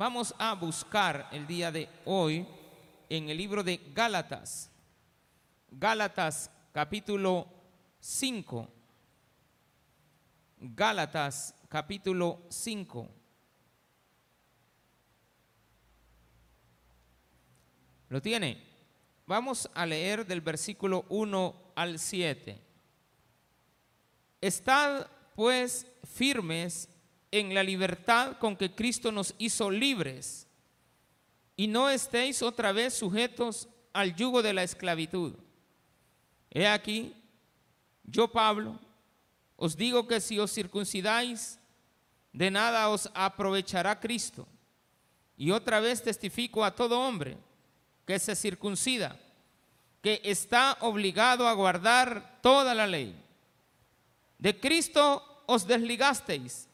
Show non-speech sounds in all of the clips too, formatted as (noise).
Vamos a buscar el día de hoy en el libro de Gálatas. Gálatas capítulo 5. Gálatas capítulo 5. ¿Lo tiene? Vamos a leer del versículo 1 al 7. Estad pues firmes en la libertad con que Cristo nos hizo libres y no estéis otra vez sujetos al yugo de la esclavitud. He aquí, yo Pablo, os digo que si os circuncidáis, de nada os aprovechará Cristo. Y otra vez testifico a todo hombre que se circuncida, que está obligado a guardar toda la ley. De Cristo os desligasteis,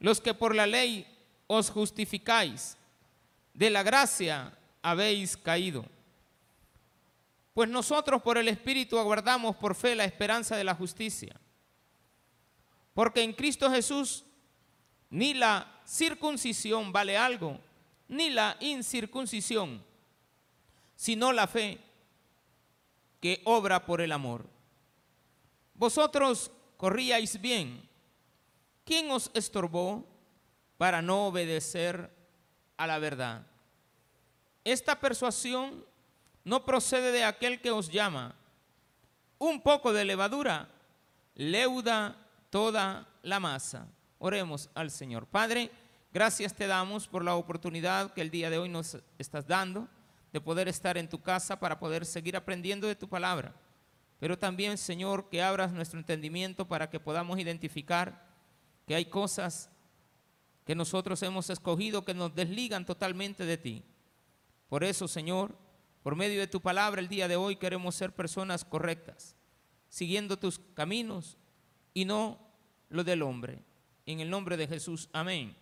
los que por la ley os justificáis, de la gracia habéis caído. Pues nosotros por el Espíritu aguardamos por fe la esperanza de la justicia. Porque en Cristo Jesús ni la circuncisión vale algo, ni la incircuncisión, sino la fe que obra por el amor. Vosotros corríais bien. ¿Quién os estorbó para no obedecer a la verdad? Esta persuasión no procede de aquel que os llama. Un poco de levadura leuda toda la masa. Oremos al Señor. Padre, gracias te damos por la oportunidad que el día de hoy nos estás dando de poder estar en tu casa para poder seguir aprendiendo de tu palabra. Pero también, Señor, que abras nuestro entendimiento para que podamos identificar que hay cosas que nosotros hemos escogido que nos desligan totalmente de ti. Por eso, Señor, por medio de tu palabra el día de hoy queremos ser personas correctas, siguiendo tus caminos y no lo del hombre. En el nombre de Jesús, amén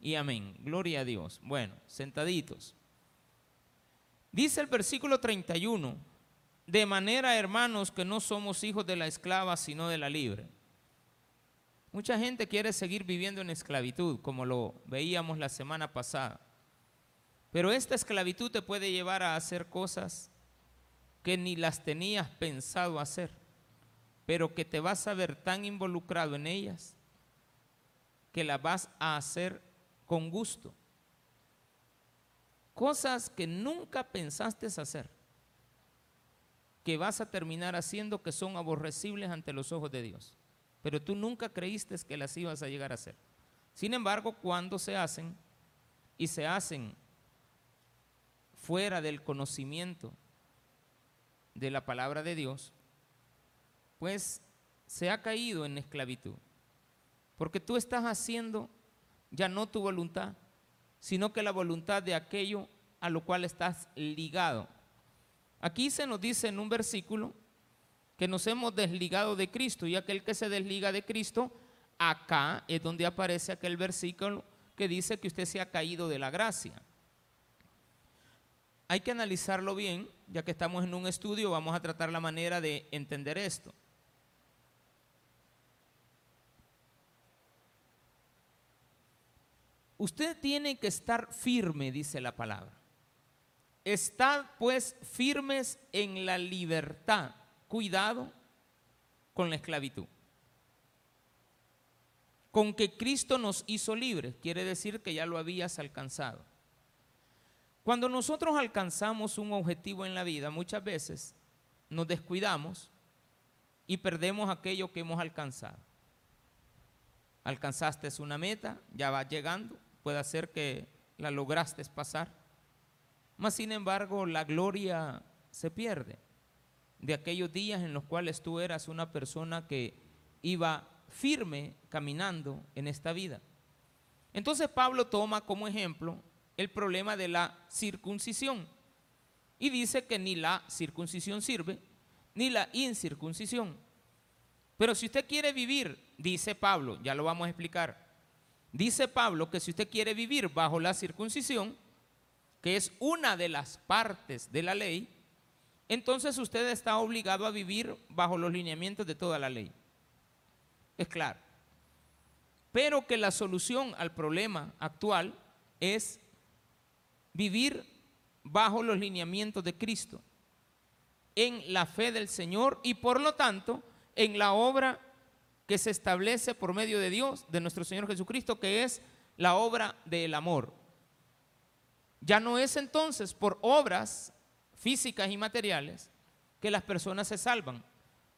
y amén. Gloria a Dios. Bueno, sentaditos. Dice el versículo 31, de manera, hermanos, que no somos hijos de la esclava, sino de la libre. Mucha gente quiere seguir viviendo en esclavitud, como lo veíamos la semana pasada. Pero esta esclavitud te puede llevar a hacer cosas que ni las tenías pensado hacer, pero que te vas a ver tan involucrado en ellas que las vas a hacer con gusto. Cosas que nunca pensaste hacer, que vas a terminar haciendo que son aborrecibles ante los ojos de Dios, pero tú nunca creíste que las ibas a llegar a hacer. Sin embargo, cuando se hacen y se hacen fuera del conocimiento de la palabra de Dios, pues se ha caído en esclavitud. Porque tú estás haciendo ya no tu voluntad, sino que la voluntad de aquello a lo cual estás ligado. Aquí se nos dice en un versículo que nos hemos desligado de Cristo y aquel que se desliga de Cristo, acá es donde aparece aquel versículo que dice que usted se ha caído de la gracia. Hay que analizarlo bien, ya que estamos en un estudio, vamos a tratar la manera de entender esto. Usted tiene que estar firme, dice la palabra. Estad pues firmes en la libertad. Cuidado con la esclavitud. Con que Cristo nos hizo libres, quiere decir que ya lo habías alcanzado. Cuando nosotros alcanzamos un objetivo en la vida, muchas veces nos descuidamos y perdemos aquello que hemos alcanzado. Alcanzaste una meta, ya va llegando, puede ser que la lograste pasar. Mas sin embargo, la gloria se pierde de aquellos días en los cuales tú eras una persona que iba firme caminando en esta vida. Entonces Pablo toma como ejemplo el problema de la circuncisión. Y dice que ni la circuncisión sirve, ni la incircuncisión. Pero si usted quiere vivir, dice Pablo, ya lo vamos a explicar, dice Pablo que si usted quiere vivir bajo la circuncisión, que es una de las partes de la ley, entonces usted está obligado a vivir bajo los lineamientos de toda la ley. Es claro. Pero que la solución al problema actual es vivir bajo los lineamientos de Cristo, en la fe del Señor y por lo tanto en la obra que se establece por medio de Dios, de nuestro Señor Jesucristo, que es la obra del amor. Ya no es entonces por obras físicas y materiales que las personas se salvan,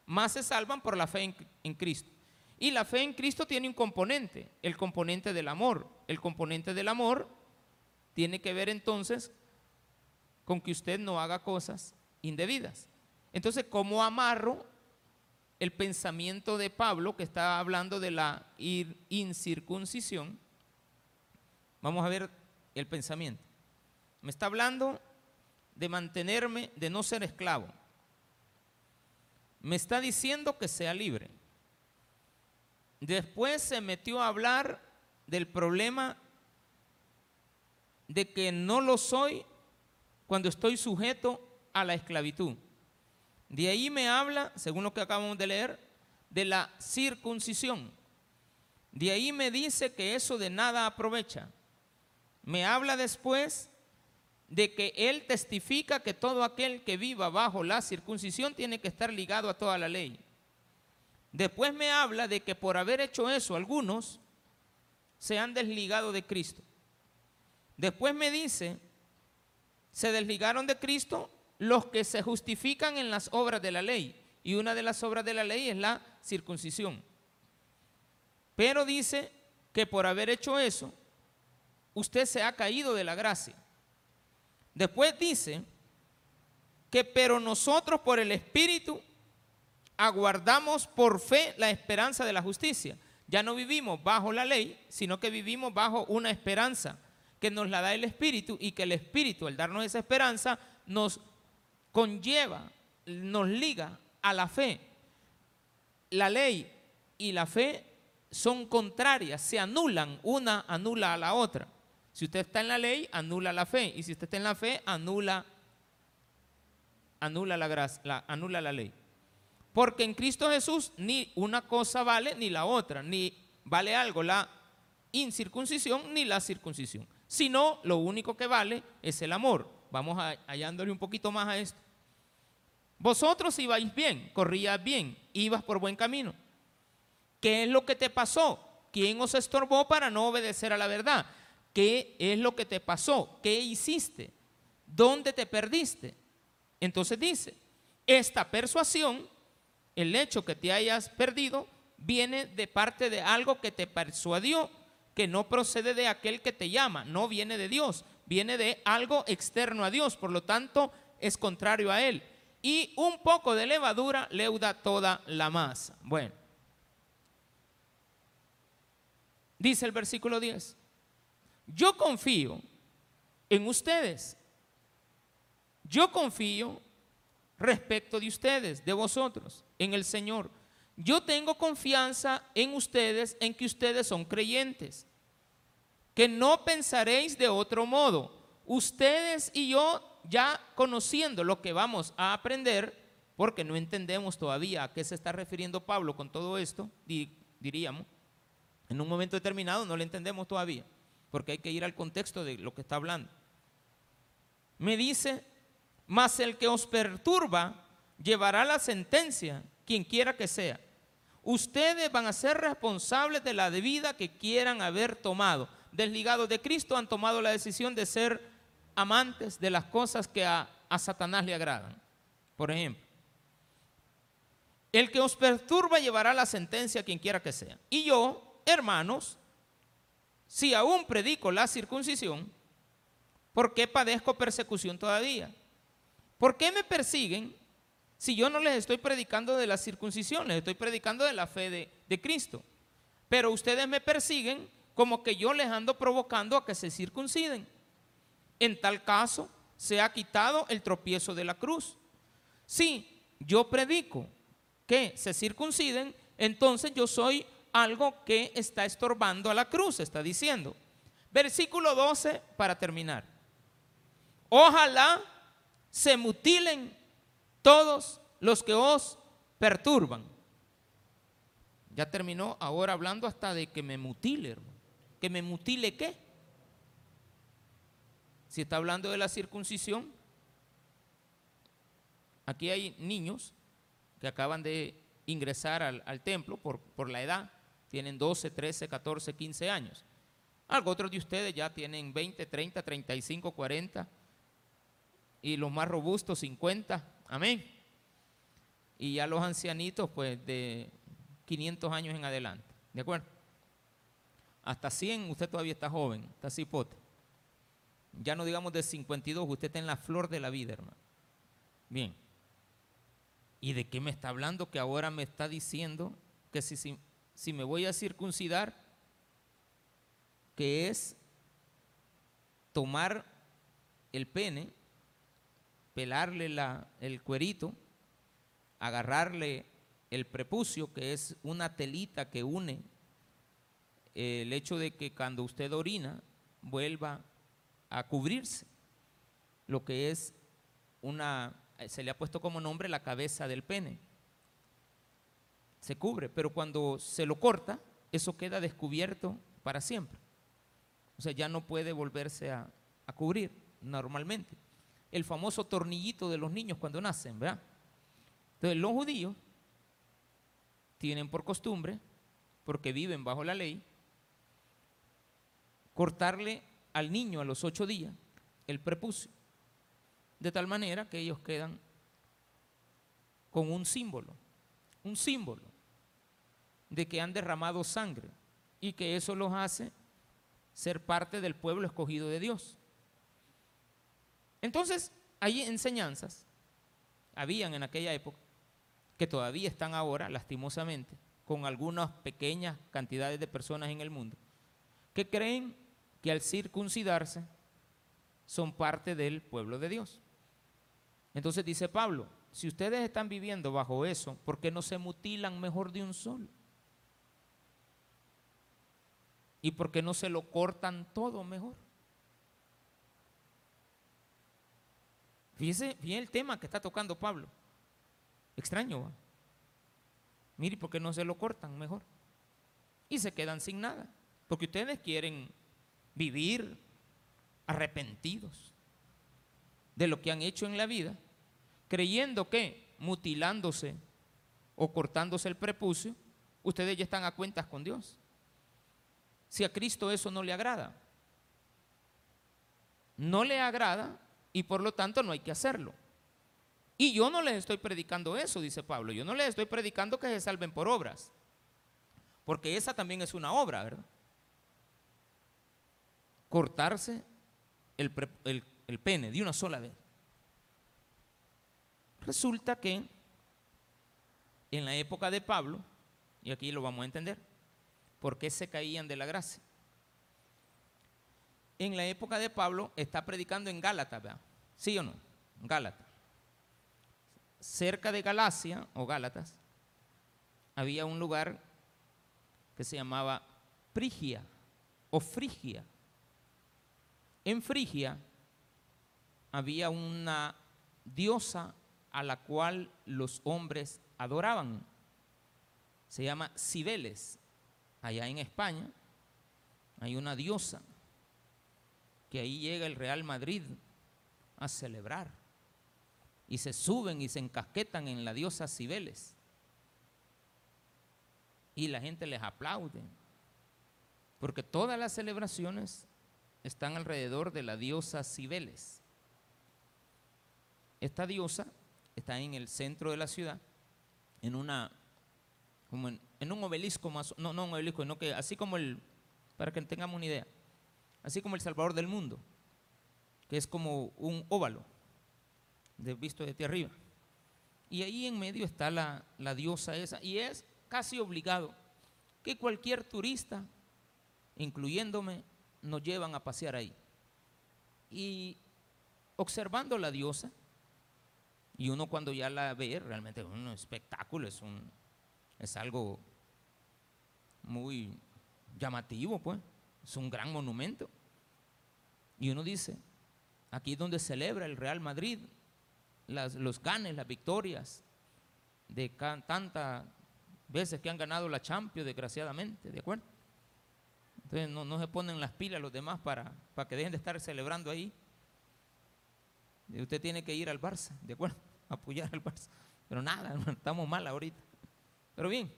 más se salvan por la fe en, Cristo. Y la fe en Cristo tiene un componente, el componente del amor. El componente del amor tiene que ver entonces con que usted no haga cosas indebidas. Entonces, ¿cómo amarro el pensamiento de Pablo que está hablando de la incircuncisión? Vamos a ver el pensamiento. Me está hablando de mantenerme, de no ser esclavo. Me está diciendo que sea libre. Después se metió a hablar del problema de que no lo soy cuando estoy sujeto a la esclavitud. De ahí me habla, según lo que acabamos de leer, de la circuncisión. De ahí me dice que eso de nada aprovecha. Me habla después de que él testifica que todo aquel que viva bajo la circuncisión tiene que estar ligado a toda la ley. Después me habla de que por haber hecho eso algunos se han desligado de Cristo. Después me dice, se desligaron de Cristo los que se justifican en las obras de la ley. Y una de las obras de la ley es la circuncisión. Pero dice que por haber hecho eso, usted se ha caído de la gracia. Después dice que pero nosotros por el Espíritu aguardamos por fe la esperanza de la justicia. Ya no vivimos bajo la ley, sino que vivimos bajo una esperanza que nos la da el Espíritu y que el Espíritu, al darnos esa esperanza, nos conlleva, nos liga a la fe. La ley y la fe son contrarias, se anulan, una anula a la otra. Si usted está en la ley, anula la fe. Y si usted está en la fe, anula, anula la, gracia, anula la ley. Porque en Cristo Jesús ni una cosa vale ni la otra, ni vale algo la incircuncisión ni la circuncisión. Sino lo único que vale es el amor. Vamos hallándole un poquito más a esto. Vosotros ibais bien, corrías bien, ibas por buen camino. ¿Qué es lo que te pasó? ¿Quién os estorbó para no obedecer a la verdad? ¿Qué es lo que te pasó? ¿Qué hiciste? ¿Dónde te perdiste? Entonces dice, esta persuasión el hecho que te hayas perdido viene de parte de algo que te persuadió, que no procede de aquel que te llama, no viene de Dios, viene de algo externo a Dios, por lo tanto es contrario a Él. Y un poco de levadura leuda toda la masa. Bueno, dice el versículo 10, yo confío en ustedes, yo confío respecto de ustedes, de vosotros, en el Señor. Yo tengo confianza en ustedes, en que ustedes son creyentes, que no pensaréis de otro modo. Ustedes y yo, ya conociendo lo que vamos a aprender, porque no entendemos todavía a qué se está refiriendo Pablo con todo esto, diríamos, en un momento determinado no lo entendemos todavía, porque hay que ir al contexto de lo que está hablando. Me dice mas el que os perturba llevará la sentencia, quien quiera que sea. Ustedes van a ser responsables de la vida que quieran haber tomado. Desligados de Cristo han tomado la decisión de ser amantes de las cosas que a, a Satanás le agradan. Por ejemplo, el que os perturba llevará la sentencia quien quiera que sea. Y yo, hermanos, si aún predico la circuncisión, ¿por qué padezco persecución todavía? ¿Por qué me persiguen si yo no les estoy predicando de la circuncisión? Les estoy predicando de la fe de, de Cristo. Pero ustedes me persiguen como que yo les ando provocando a que se circunciden. En tal caso, se ha quitado el tropiezo de la cruz. Si yo predico que se circunciden, entonces yo soy algo que está estorbando a la cruz, está diciendo. Versículo 12 para terminar. Ojalá se mutilen todos los que os perturban. Ya terminó ahora hablando hasta de que me mutile, ¿Que me mutile qué? Si está hablando de la circuncisión, aquí hay niños que acaban de ingresar al, al templo por, por la edad, tienen 12, 13, 14, 15 años. Algo otros de ustedes ya tienen 20, 30, 35, 40 y los más robustos 50. Amén. Y ya los ancianitos pues de 500 años en adelante. ¿De acuerdo? Hasta 100 usted todavía está joven, está cipote. Ya no digamos de 52, usted está en la flor de la vida, hermano. Bien. ¿Y de qué me está hablando? Que ahora me está diciendo que si, si, si me voy a circuncidar, que es tomar el pene, pelarle la, el cuerito, agarrarle el prepucio, que es una telita que une el hecho de que cuando usted orina vuelva a cubrirse, lo que es una, se le ha puesto como nombre la cabeza del pene. Se cubre, pero cuando se lo corta, eso queda descubierto para siempre. O sea, ya no puede volverse a, a cubrir normalmente. El famoso tornillito de los niños cuando nacen, ¿verdad? Entonces los judíos tienen por costumbre, porque viven bajo la ley, cortarle al niño a los ocho días el prepucio, de tal manera que ellos quedan con un símbolo, un símbolo de que han derramado sangre y que eso los hace ser parte del pueblo escogido de Dios. Entonces, hay enseñanzas, habían en aquella época, que todavía están ahora, lastimosamente, con algunas pequeñas cantidades de personas en el mundo, que creen que al circuncidarse son parte del pueblo de Dios. Entonces dice Pablo, si ustedes están viviendo bajo eso, ¿por qué no se mutilan mejor de un solo? ¿Y por qué no se lo cortan todo mejor? Fíjese bien el tema que está tocando Pablo. Extraño, ¿va? Mire, ¿por qué no se lo cortan mejor? Y se quedan sin nada. Porque ustedes quieren vivir arrepentidos de lo que han hecho en la vida, creyendo que mutilándose o cortándose el prepucio, ustedes ya están a cuentas con Dios. Si a Cristo eso no le agrada, no le agrada y por lo tanto no hay que hacerlo. Y yo no les estoy predicando eso, dice Pablo. Yo no les estoy predicando que se salven por obras. Porque esa también es una obra, ¿verdad? Cortarse el, el pene de una sola vez. Resulta que en la época de Pablo, y aquí lo vamos a entender, ¿por qué se caían de la gracia? En la época de Pablo está predicando en Gálatas, ¿verdad? ¿Sí o no? Gálatas cerca de Galacia o Gálatas había un lugar que se llamaba Frigia o Frigia. En Frigia había una diosa a la cual los hombres adoraban. Se llama Cibeles. Allá en España hay una diosa que ahí llega el Real Madrid a celebrar y se suben y se encasquetan en la diosa Cibeles. Y la gente les aplaude, porque todas las celebraciones están alrededor de la diosa Cibeles. Esta diosa está en el centro de la ciudad, en una como en, un obelisco más, no, no un obelisco, sino que así como el, para que tengamos una idea, así como el Salvador del mundo, que es como un óvalo de, visto desde arriba. Y ahí en medio está la, la diosa esa. Y es casi obligado que cualquier turista, incluyéndome, nos llevan a pasear ahí. Y observando la diosa, y uno cuando ya la ve, realmente es un espectáculo, es, un, es algo muy llamativo, pues, es un gran monumento. Y uno dice, aquí es donde celebra el Real Madrid los ganes, las victorias de tantas veces que han ganado la Champions, desgraciadamente, ¿de acuerdo? Entonces no, se ponen las pilas los demás para, para que dejen de estar celebrando ahí. Usted tiene que ir al Barça, ¿de acuerdo? (laughs) Apoyar al Barça. Pero nada, estamos mal ahorita. Pero bien,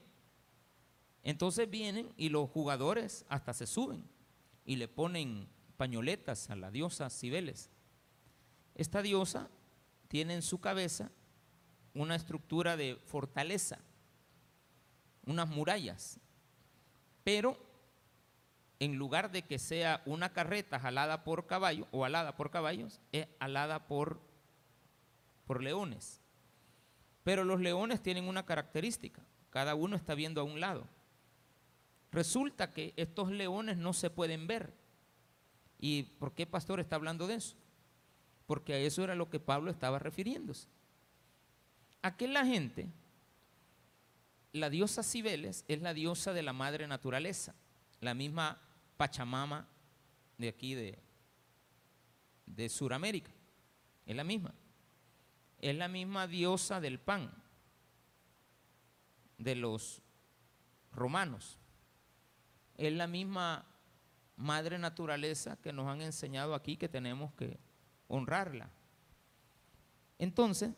entonces vienen y los jugadores hasta se suben y le ponen pañoletas a la diosa Cibeles. Esta diosa tiene en su cabeza una estructura de fortaleza, unas murallas, pero en lugar de que sea una carreta jalada por caballo o alada por caballos, es alada por, por leones. Pero los leones tienen una característica, cada uno está viendo a un lado. Resulta que estos leones no se pueden ver. ¿Y por qué pastor está hablando de eso? Porque a eso era lo que Pablo estaba refiriéndose. Aquella gente, la diosa Cibeles es la diosa de la madre naturaleza, la misma Pachamama de aquí de, de Sudamérica. Es la misma. Es la misma diosa del pan de los romanos. Es la misma madre naturaleza que nos han enseñado aquí que tenemos que honrarla. Entonces,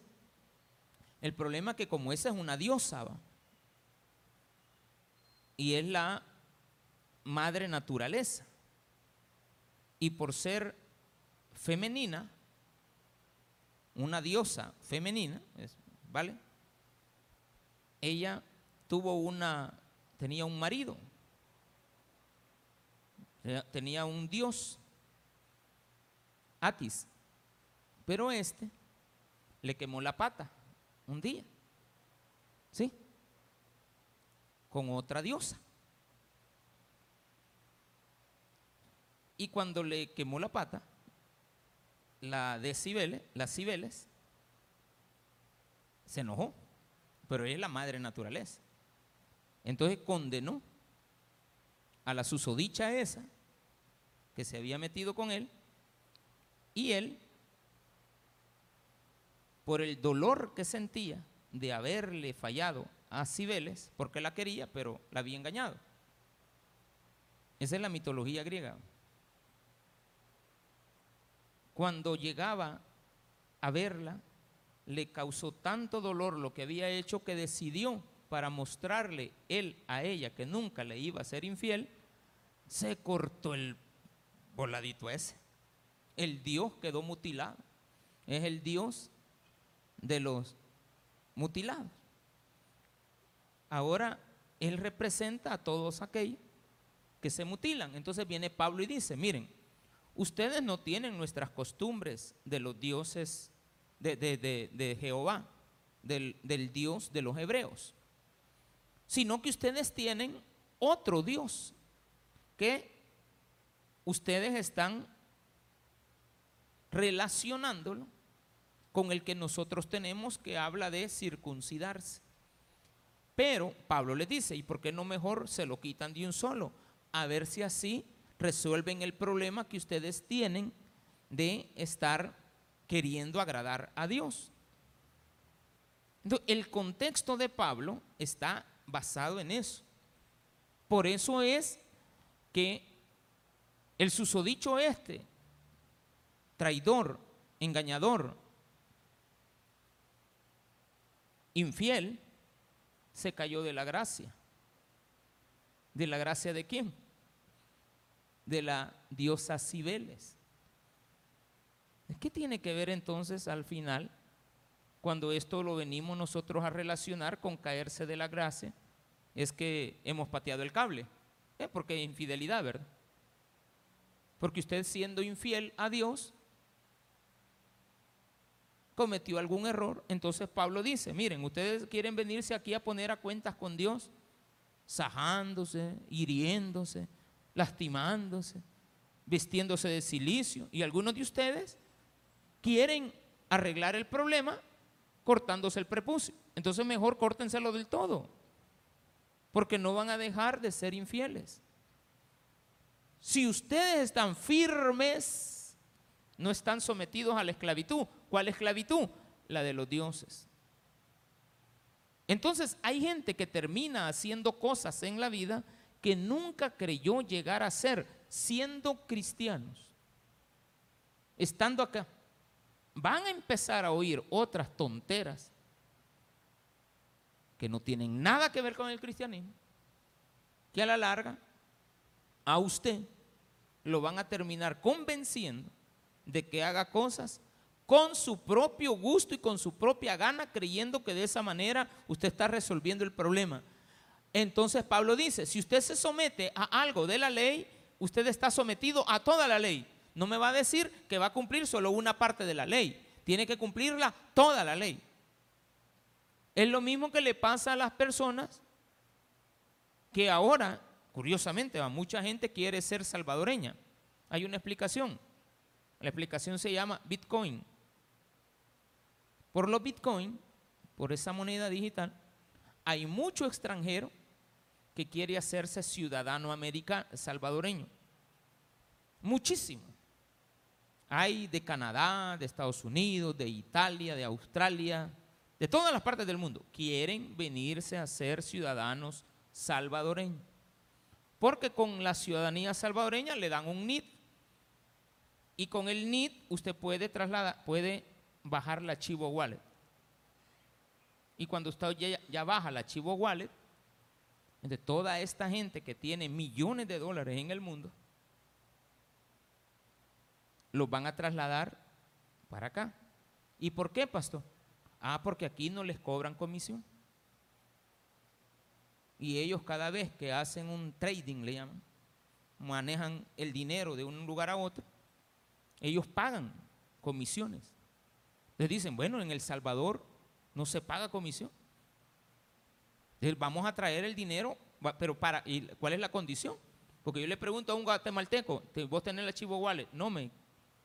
el problema es que como esa es una diosa, y es la madre naturaleza. Y por ser femenina, una diosa femenina, ¿vale? Ella tuvo una, tenía un marido, tenía un dios, Atis, pero este le quemó la pata un día, ¿sí? Con otra diosa. Y cuando le quemó la pata, la de Cibeles, las Cibeles, se enojó, pero ella es la madre naturaleza. Entonces condenó a la susodicha esa que se había metido con él y él, por el dolor que sentía de haberle fallado a Cibeles, porque la quería, pero la había engañado. Esa es la mitología griega cuando llegaba a verla, le causó tanto dolor lo que había hecho que decidió, para mostrarle él a ella que nunca le iba a ser infiel, se cortó el voladito ese. El Dios quedó mutilado. Es el Dios de los mutilados. Ahora Él representa a todos aquellos que se mutilan. Entonces viene Pablo y dice, miren, ustedes no tienen nuestras costumbres de los dioses de, Jehová, del, del Dios de los hebreos, sino que ustedes tienen otro Dios que ustedes están relacionándolo con el que nosotros tenemos que habla de circuncidarse. Pero Pablo les dice, ¿y por qué no mejor se lo quitan de un solo? A ver si así resuelven el problema que ustedes tienen de estar queriendo agradar a Dios. el contexto de Pablo está basado en eso. Por eso es que el susodicho este, traidor, engañador, infiel, se cayó de la gracia. ¿De la gracia de quién? de la diosa Cibeles. ¿Qué tiene que ver entonces al final cuando esto lo venimos nosotros a relacionar con caerse de la gracia? Es que hemos pateado el cable, ¿eh? porque es infidelidad, ¿verdad? Porque usted siendo infiel a Dios, cometió algún error, entonces Pablo dice, miren, ustedes quieren venirse aquí a poner a cuentas con Dios, sajándose, hiriéndose, lastimándose, vistiéndose de silicio. Y algunos de ustedes quieren arreglar el problema cortándose el prepucio. Entonces mejor córtenselo del todo, porque no van a dejar de ser infieles. Si ustedes están firmes, no están sometidos a la esclavitud. ¿Cuál esclavitud? La de los dioses. Entonces hay gente que termina haciendo cosas en la vida que nunca creyó llegar a ser, siendo cristianos, estando acá. van a empezar a oír otras tonteras que no tienen nada que ver con el cristianismo, que a la larga a usted lo van a terminar convenciendo de que haga cosas con su propio gusto y con su propia gana, creyendo que de esa manera usted está resolviendo el problema. Entonces Pablo dice, si usted se somete a algo de la ley, usted está sometido a toda la ley. No me va a decir que va a cumplir solo una parte de la ley, tiene que cumplirla toda la ley. Es lo mismo que le pasa a las personas que ahora, curiosamente, mucha gente quiere ser salvadoreña. Hay una explicación. La explicación se llama Bitcoin. Por los Bitcoin, por esa moneda digital, hay mucho extranjero que quiere hacerse ciudadano americano, salvadoreño. Muchísimo. Hay de Canadá, de Estados Unidos, de Italia, de Australia, de todas las partes del mundo. Quieren venirse a ser ciudadanos salvadoreños. Porque con la ciudadanía salvadoreña le dan un NID. Y con el NID usted puede trasladar, puede bajar la Chivo Wallet. Y cuando usted ya, ya baja la Chivo Wallet, de toda esta gente que tiene millones de dólares en el mundo, los van a trasladar para acá. ¿Y por qué, pastor? Ah, porque aquí no les cobran comisión. Y ellos cada vez que hacen un trading, le llaman, manejan el dinero de un lugar a otro, ellos pagan comisiones. Les dicen, bueno, en El Salvador no se paga comisión vamos a traer el dinero, pero para, ¿y ¿cuál es la condición? Porque yo le pregunto a un guatemalteco, ¿vos tenés la Chivo Wallet? No, me.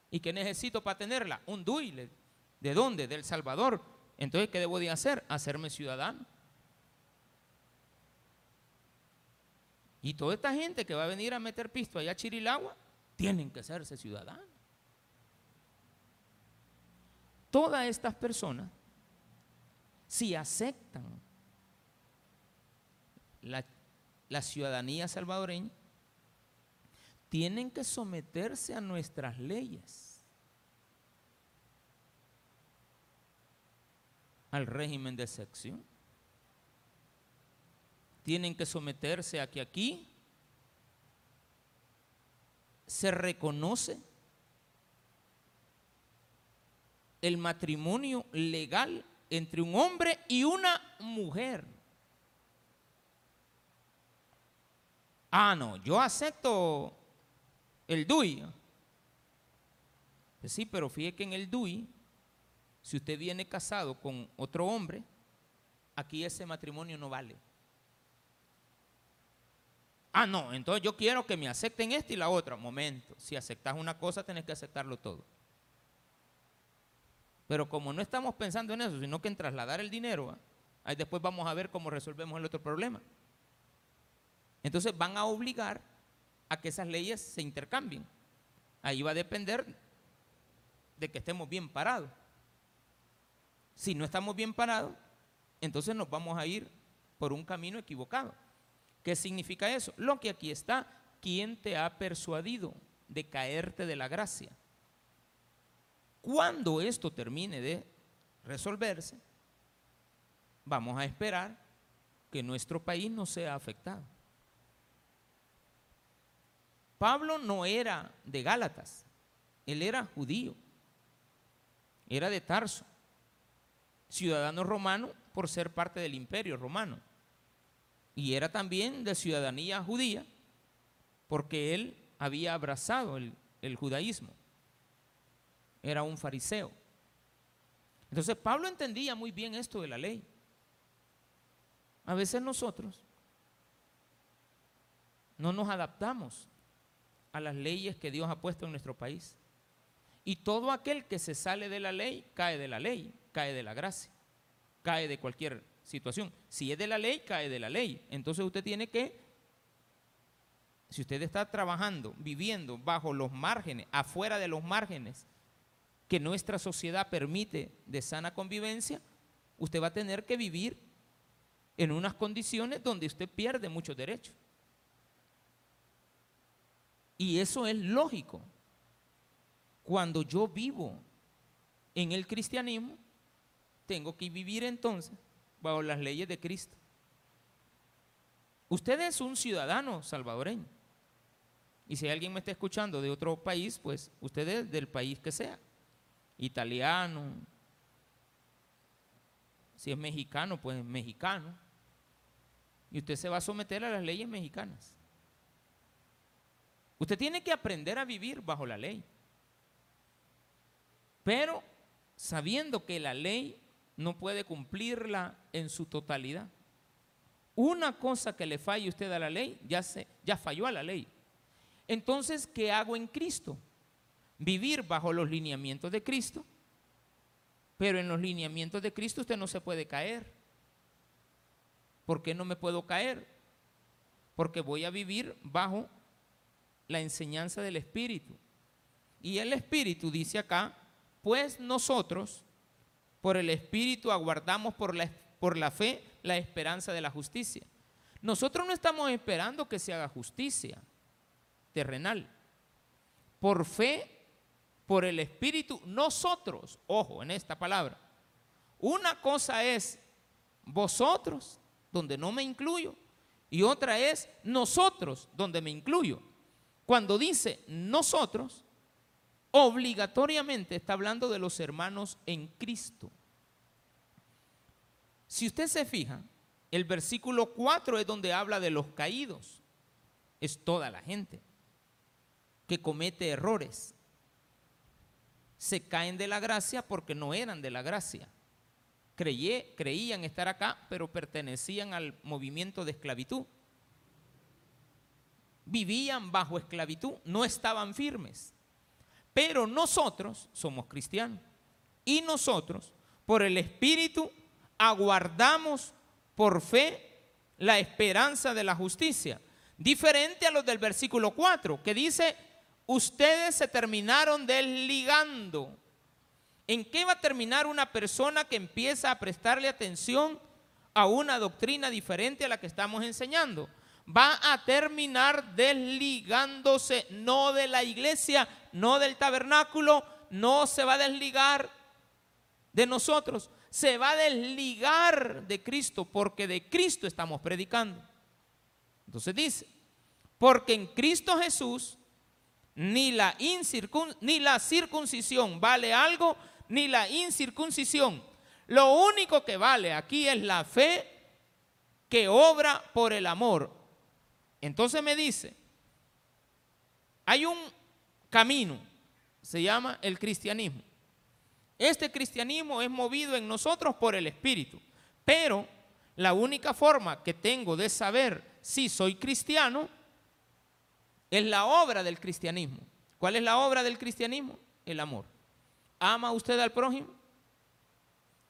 ¿Y qué necesito para tenerla? Un DUI. ¿De dónde? Del Salvador. Entonces, ¿qué debo de hacer? Hacerme ciudadano. Y toda esta gente que va a venir a meter pisto allá a Chirilagua, tienen que hacerse ciudadanos. Todas estas personas, si aceptan la, ciudadanía salvadoreña, tienen que someterse a nuestras leyes, al régimen de sección. Tienen que someterse a que aquí se reconoce el matrimonio legal entre un hombre y una mujer. Ah, no, yo acepto el DUI. Pues sí, pero fíjese que en el DUI, si usted viene casado con otro hombre, aquí ese matrimonio no vale. Ah, no, entonces yo quiero que me acepten esta y la otra. Momento, si aceptas una cosa, tenés que aceptarlo todo. Pero como no estamos pensando en eso, sino que en trasladar el dinero, ¿ah? ahí después vamos a ver cómo resolvemos el otro problema. Entonces van a obligar a que esas leyes se intercambien. Ahí va a depender de que estemos bien parados. Si no estamos bien parados, entonces nos vamos a ir por un camino equivocado. ¿Qué significa eso? Lo que aquí está, ¿quién te ha persuadido de caerte de la gracia? Cuando esto termine de resolverse, vamos a esperar que nuestro país no sea afectado. Pablo no era de Gálatas, él era judío, era de Tarso, ciudadano romano por ser parte del imperio romano, y era también de ciudadanía judía porque él había abrazado el, el judaísmo, era un fariseo. Entonces Pablo entendía muy bien esto de la ley. A veces nosotros no nos adaptamos a las leyes que Dios ha puesto en nuestro país. Y todo aquel que se sale de la ley, cae de la ley, cae de la gracia, cae de cualquier situación. Si es de la ley, cae de la ley. Entonces usted tiene que, si usted está trabajando, viviendo bajo los márgenes, afuera de los márgenes que nuestra sociedad permite de sana convivencia, usted va a tener que vivir en unas condiciones donde usted pierde muchos derechos. Y eso es lógico. Cuando yo vivo en el cristianismo, tengo que vivir entonces bajo las leyes de Cristo. Usted es un ciudadano salvadoreño. Y si alguien me está escuchando de otro país, pues usted es del país que sea. Italiano. Si es mexicano, pues mexicano. Y usted se va a someter a las leyes mexicanas. Usted tiene que aprender a vivir bajo la ley. Pero sabiendo que la ley no puede cumplirla en su totalidad. Una cosa que le falle usted a la ley, ya, se, ya falló a la ley. Entonces, ¿qué hago en Cristo? Vivir bajo los lineamientos de Cristo. Pero en los lineamientos de Cristo usted no se puede caer. ¿Por qué no me puedo caer? Porque voy a vivir bajo la enseñanza del Espíritu. Y el Espíritu dice acá, pues nosotros por el Espíritu aguardamos por la, por la fe la esperanza de la justicia. Nosotros no estamos esperando que se haga justicia terrenal. Por fe, por el Espíritu, nosotros, ojo en esta palabra, una cosa es vosotros, donde no me incluyo, y otra es nosotros, donde me incluyo. Cuando dice nosotros, obligatoriamente está hablando de los hermanos en Cristo. Si usted se fija, el versículo 4 es donde habla de los caídos. Es toda la gente que comete errores. Se caen de la gracia porque no eran de la gracia. creían estar acá, pero pertenecían al movimiento de esclavitud. Vivían bajo esclavitud, no estaban firmes. Pero nosotros somos cristianos y nosotros, por el Espíritu, aguardamos por fe la esperanza de la justicia. Diferente a los del versículo 4, que dice, ustedes se terminaron desligando. ¿En qué va a terminar una persona que empieza a prestarle atención a una doctrina diferente a la que estamos enseñando? Va a terminar desligándose, no de la iglesia, no del tabernáculo, no se va a desligar de nosotros, se va a desligar de Cristo porque de Cristo estamos predicando. Entonces dice, porque en Cristo Jesús ni la, ni la circuncisión vale algo, ni la incircuncisión. Lo único que vale aquí es la fe que obra por el amor. Entonces me dice, hay un camino, se llama el cristianismo. Este cristianismo es movido en nosotros por el Espíritu, pero la única forma que tengo de saber si soy cristiano es la obra del cristianismo. ¿Cuál es la obra del cristianismo? El amor. ¿Ama usted al prójimo?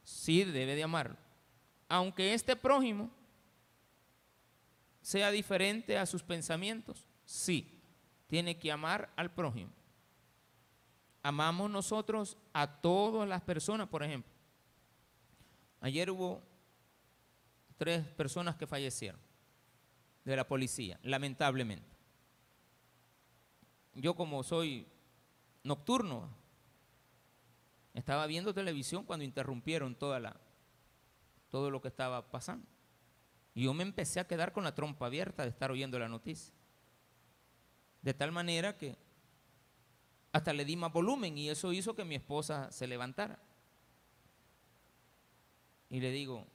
Sí, debe de amarlo. Aunque este prójimo sea diferente a sus pensamientos, sí tiene que amar al prójimo. Amamos nosotros a todas las personas, por ejemplo. Ayer hubo tres personas que fallecieron de la policía, lamentablemente. Yo como soy nocturno, estaba viendo televisión cuando interrumpieron toda la, todo lo que estaba pasando. Y yo me empecé a quedar con la trompa abierta de estar oyendo la noticia. De tal manera que hasta le di más volumen y eso hizo que mi esposa se levantara. Y le digo,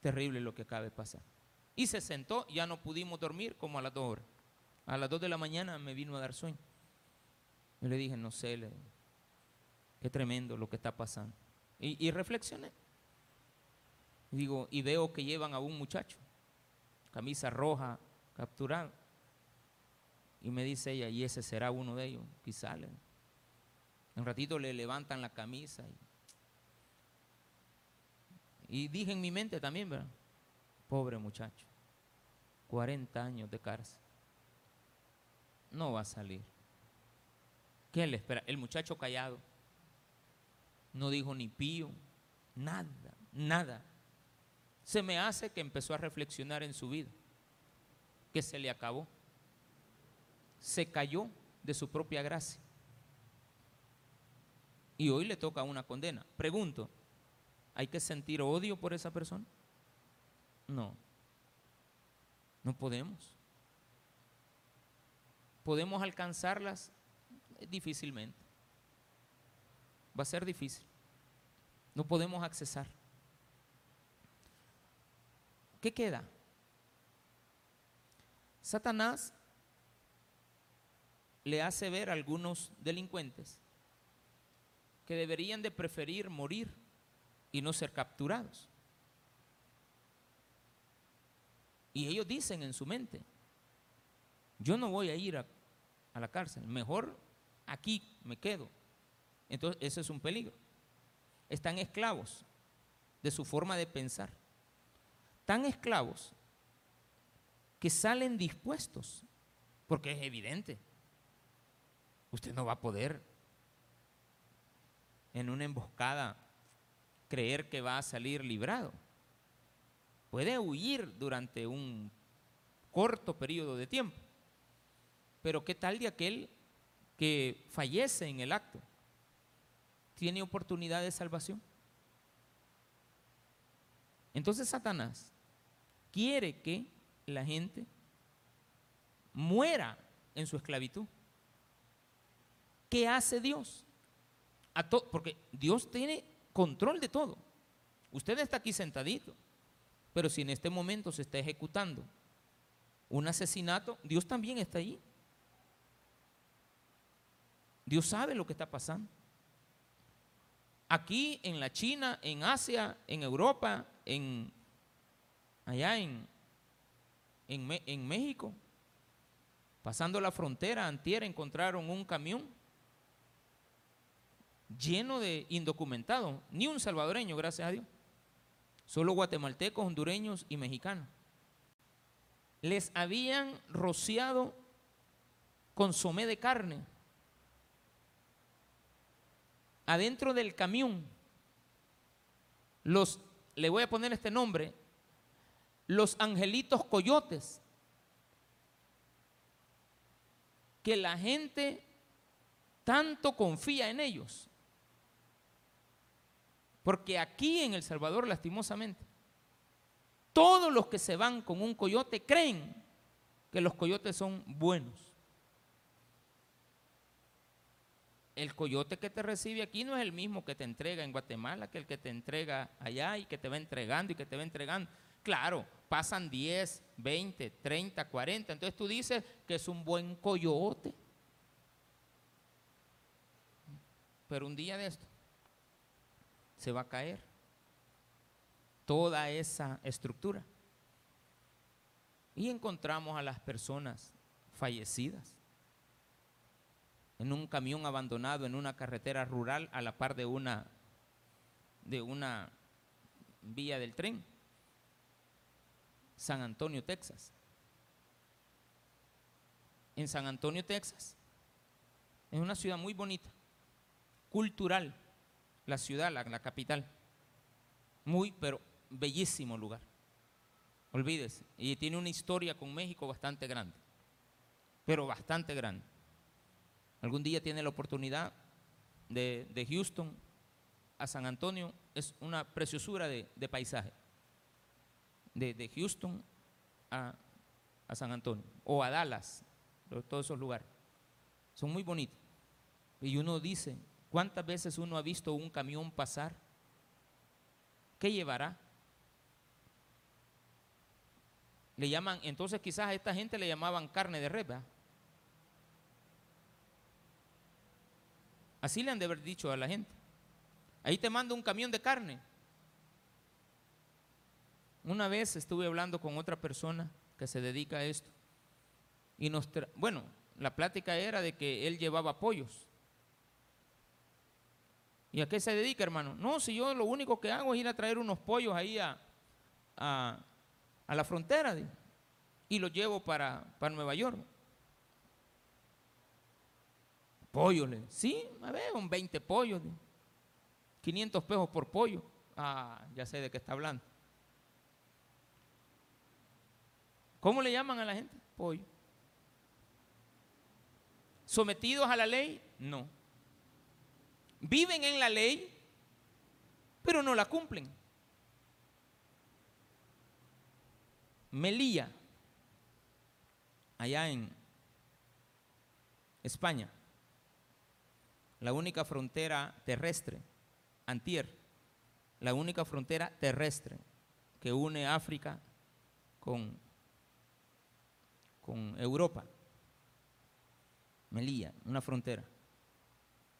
terrible lo que acaba de pasar. Y se sentó, ya no pudimos dormir como a las dos horas. A las dos de la mañana me vino a dar sueño. Y le dije, no sé, le, qué tremendo lo que está pasando. Y, y reflexioné. Digo, y veo que llevan a un muchacho, camisa roja, capturado. Y me dice ella, y ese será uno de ellos, quizá. Le, un ratito le levantan la camisa. Y, y dije en mi mente también, ¿verdad? Pobre muchacho, 40 años de cárcel. No va a salir. ¿Qué le espera? El muchacho callado. No dijo ni pío, nada, nada. Se me hace que empezó a reflexionar en su vida que se le acabó. Se cayó de su propia gracia. y hoy le toca una condena. Pregunto, ¿hay que sentir odio por esa persona? No, no podemos. ¿Podemos alcanzarlas? Difícilmente. Va a ser difícil. No podemos accesar. ¿Qué queda? Satanás le hace ver a algunos delincuentes que deberían de preferir morir y no ser capturados. Y ellos dicen en su mente, yo no voy a ir a, a la cárcel, mejor aquí me quedo. Entonces, eso es un peligro. Están esclavos de su forma de pensar. Tan esclavos que salen dispuestos, porque es evidente, usted no va a poder en una emboscada creer que va a salir librado. Puede huir durante un corto periodo de tiempo. Pero ¿qué tal de aquel que fallece en el acto? ¿Tiene oportunidad de salvación? Entonces Satanás quiere que la gente muera en su esclavitud. ¿Qué hace Dios? porque Dios tiene control de todo. Usted está aquí sentadito, pero si en este momento se está ejecutando un asesinato, Dios también está ahí. Dios sabe lo que está pasando. Aquí en la China, en Asia, en Europa, en allá en, en, en México, pasando la frontera, antier encontraron un camión lleno de indocumentados, ni un salvadoreño, gracias a Dios. Solo guatemaltecos, hondureños y mexicanos. Les habían rociado consomé de carne adentro del camión. Los, le voy a poner este nombre, los angelitos coyotes, que la gente tanto confía en ellos porque aquí en El Salvador, lastimosamente, todos los que se van con un coyote creen que los coyotes son buenos. El coyote que te recibe aquí no es el mismo que te entrega en Guatemala, que el que te entrega allá y que te va entregando y que te va entregando. Claro, pasan 10, 20, 30, 40. Entonces tú dices que es un buen coyote. Pero un día de esto se va a caer toda esa estructura. Y encontramos a las personas fallecidas en un camión abandonado en una carretera rural a la par de una, de una vía del tren. San Antonio, Texas. En San Antonio, Texas. Es una ciudad muy bonita, cultural la ciudad, la, capital. Muy, pero bellísimo lugar. Olvídese. Y tiene una historia con México bastante grande. Pero bastante grande. Algún día tiene la oportunidad de, Houston a San Antonio. Es una preciosura de, paisaje. De, Houston a, a San Antonio. O a Dallas. Todos esos lugares. Son muy bonitos. Y uno dice, ¿Cuántas veces uno ha visto un camión pasar? ¿Qué llevará? Le llaman, entonces quizás a esta gente le llamaban carne de reba. Así le han de haber dicho a la gente. Ahí te mando un camión de carne. Una vez estuve hablando con otra persona que se dedica a esto. Y nos, bueno, la plática era de que él llevaba pollos. ¿Y a qué se dedica, hermano? No, si yo lo único que hago es ir a traer unos pollos ahí a, a, la frontera y los llevo para, para Nueva York. Pollos, sí, a ver, un 20 pollos, 500 pesos por pollo. Ah, ya sé de qué está hablando. ¿Cómo le llaman a la gente? Pollo. ¿Sometidos a la ley? No viven en la ley, pero no la cumplen. Melilla, allá en España, la única frontera terrestre, Antier, la única frontera terrestre que une África con, con Europa. Melilla, una frontera.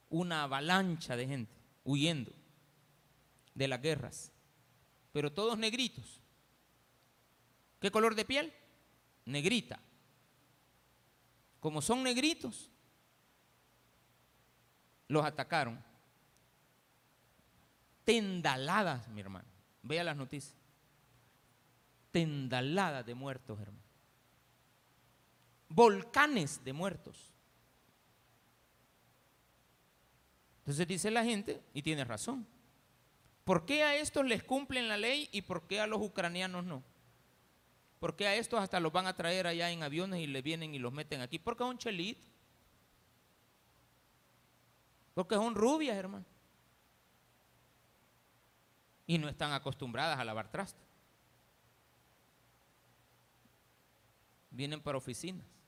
Una avalancha de gente huyendo de las guerras, pero todos negritos. ¿Qué color de piel? Negrita. Como son negritos, los atacaron. Tendaladas, mi hermano. Vea las noticias. Tendaladas de muertos, hermano. Volcanes de muertos. Entonces dice la gente, y tiene razón, ¿por qué a estos les cumplen la ley y por qué a los ucranianos no? ¿Por qué a estos hasta los van a traer allá en aviones y le vienen y los meten aquí? Porque son chelitos. Porque son rubias, hermano. Y no están acostumbradas a lavar trastes. Vienen para oficinas.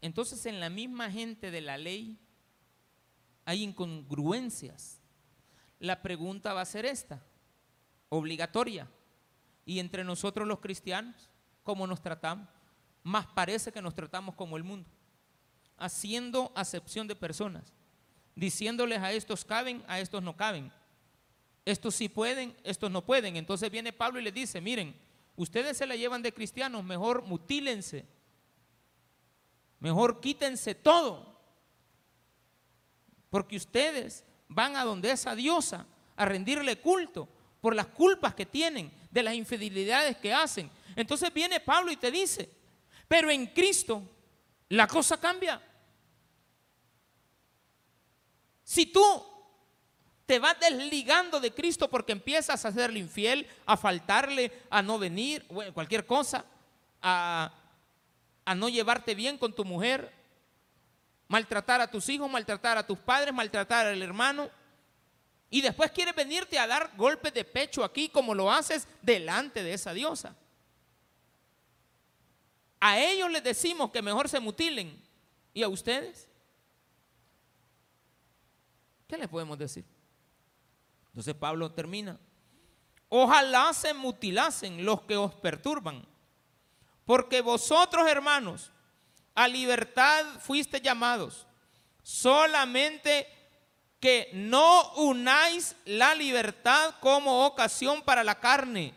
Entonces en la misma gente de la ley hay incongruencias. La pregunta va a ser esta, obligatoria. Y entre nosotros los cristianos, ¿cómo nos tratamos? Más parece que nos tratamos como el mundo, haciendo acepción de personas, diciéndoles a estos caben, a estos no caben. Estos sí pueden, estos no pueden. Entonces viene Pablo y les dice, miren, ustedes se la llevan de cristianos, mejor mutílense Mejor quítense todo. Porque ustedes van a donde esa diosa a rendirle culto por las culpas que tienen, de las infidelidades que hacen. Entonces viene Pablo y te dice, pero en Cristo la cosa cambia. Si tú te vas desligando de Cristo porque empiezas a hacerle infiel, a faltarle, a no venir, cualquier cosa, a a no llevarte bien con tu mujer, maltratar a tus hijos, maltratar a tus padres, maltratar al hermano. Y después quieres venirte a dar golpes de pecho aquí como lo haces delante de esa diosa. A ellos les decimos que mejor se mutilen. ¿Y a ustedes? ¿Qué les podemos decir? Entonces Pablo termina. Ojalá se mutilasen los que os perturban porque vosotros, hermanos, a libertad fuiste llamados, solamente que no unáis la libertad como ocasión para la carne.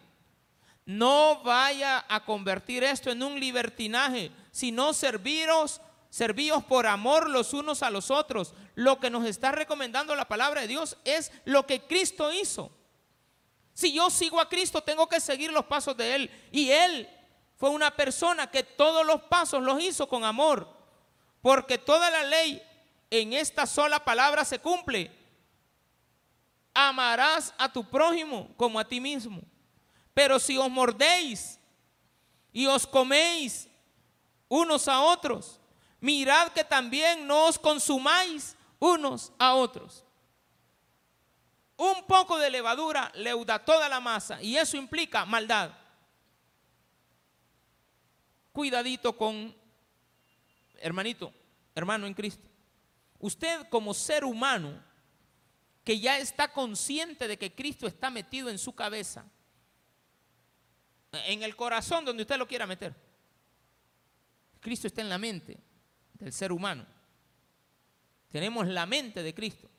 No vaya a convertir esto en un libertinaje, sino serviros, servíos por amor los unos a los otros. Lo que nos está recomendando la palabra de Dios es lo que Cristo hizo. Si yo sigo a Cristo, tengo que seguir los pasos de Él. Y Él fue una persona que todos los pasos los hizo con amor, porque toda la ley en esta sola palabra se cumple. Amarás a tu prójimo como a ti mismo. Pero si os mordéis y os coméis unos a otros, mirad que también no os consumáis unos a otros. Un poco de levadura leuda toda la masa y eso implica maldad cuidadito con, hermanito, hermano en Cristo. Usted como ser humano que ya está consciente de que Cristo está metido en su cabeza, en el corazón donde usted lo quiera meter. Cristo está en la mente del ser humano. Tenemos la mente de Cristo.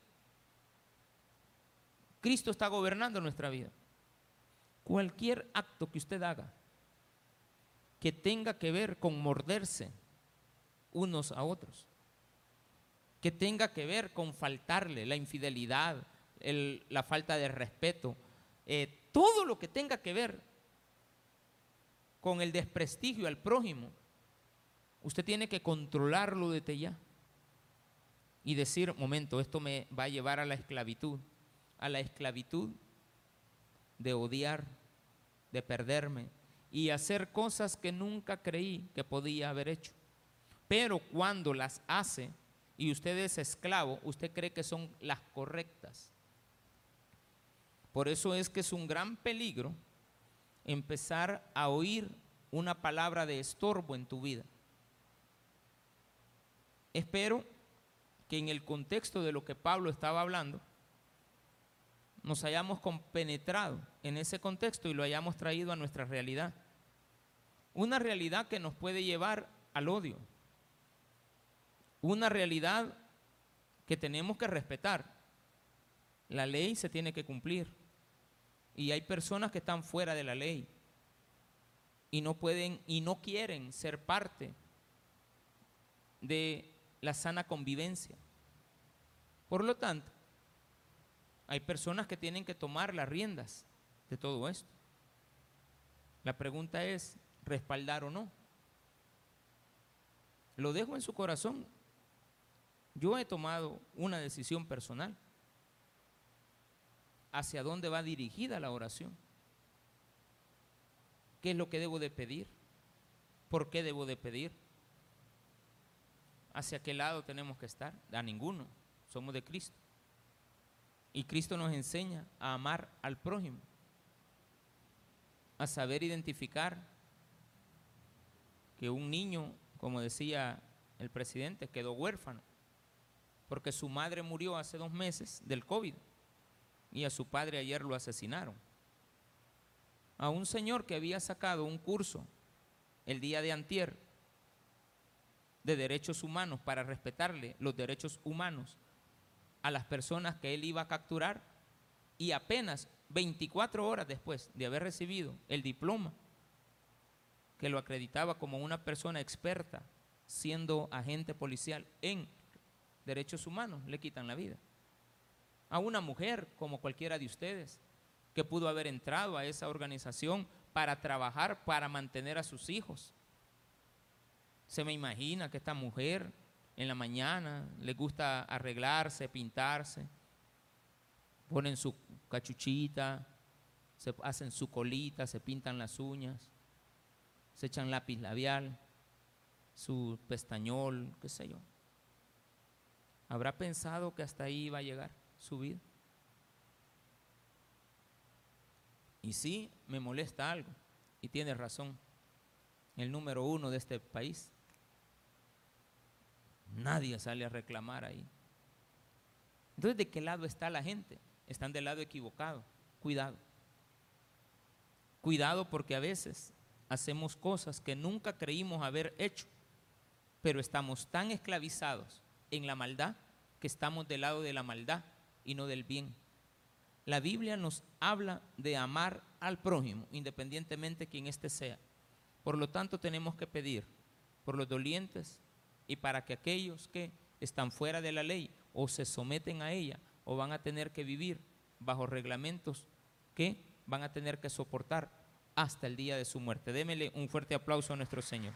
Cristo está gobernando nuestra vida. Cualquier acto que usted haga, que tenga que ver con morderse unos a otros, que tenga que ver con faltarle la infidelidad, la falta de respeto, eh, todo lo que tenga que ver con el desprestigio al prójimo, usted tiene que controlarlo desde ya y decir, momento, esto me va a llevar a la esclavitud, a la esclavitud de odiar, de perderme, y hacer cosas que nunca creí que podía haber hecho. Pero cuando las hace, y usted es esclavo, usted cree que son las correctas. Por eso es que es un gran peligro empezar a oír una palabra de estorbo en tu vida. Espero que en el contexto de lo que Pablo estaba hablando, nos hayamos compenetrado en ese contexto y lo hayamos traído a nuestra realidad. Una realidad que nos puede llevar al odio. Una realidad que tenemos que respetar. La ley se tiene que cumplir. Y hay personas que están fuera de la ley y no pueden y no quieren ser parte de la sana convivencia. Por lo tanto, hay personas que tienen que tomar las riendas de todo esto. La pregunta es, ¿respaldar o no? Lo dejo en su corazón. Yo he tomado una decisión personal. ¿Hacia dónde va dirigida la oración? ¿Qué es lo que debo de pedir? ¿Por qué debo de pedir? ¿Hacia qué lado tenemos que estar? A ninguno. Somos de Cristo. Y Cristo nos enseña a amar al prójimo, a saber identificar que un niño, como decía el presidente, quedó huérfano, porque su madre murió hace dos meses del COVID y a su padre ayer lo asesinaron. A un señor que había sacado un curso el día de antier de derechos humanos para respetarle los derechos humanos a las personas que él iba a capturar y apenas 24 horas después de haber recibido el diploma que lo acreditaba como una persona experta siendo agente policial en derechos humanos, le quitan la vida. A una mujer como cualquiera de ustedes que pudo haber entrado a esa organización para trabajar, para mantener a sus hijos. Se me imagina que esta mujer en la mañana, les gusta arreglarse, pintarse, ponen su cachuchita, se hacen su colita, se pintan las uñas, se echan lápiz labial, su pestañol, qué sé yo. ¿Habrá pensado que hasta ahí iba a llegar su vida? Y sí, me molesta algo, y tiene razón, el número uno de este país Nadie sale a reclamar ahí. Entonces, ¿de qué lado está la gente? Están del lado equivocado. Cuidado. Cuidado porque a veces hacemos cosas que nunca creímos haber hecho, pero estamos tan esclavizados en la maldad que estamos del lado de la maldad y no del bien. La Biblia nos habla de amar al prójimo, independientemente de quien éste sea. Por lo tanto, tenemos que pedir por los dolientes, y para que aquellos que están fuera de la ley o se someten a ella o van a tener que vivir bajo reglamentos que van a tener que soportar hasta el día de su muerte. Démele un fuerte aplauso a nuestro Señor.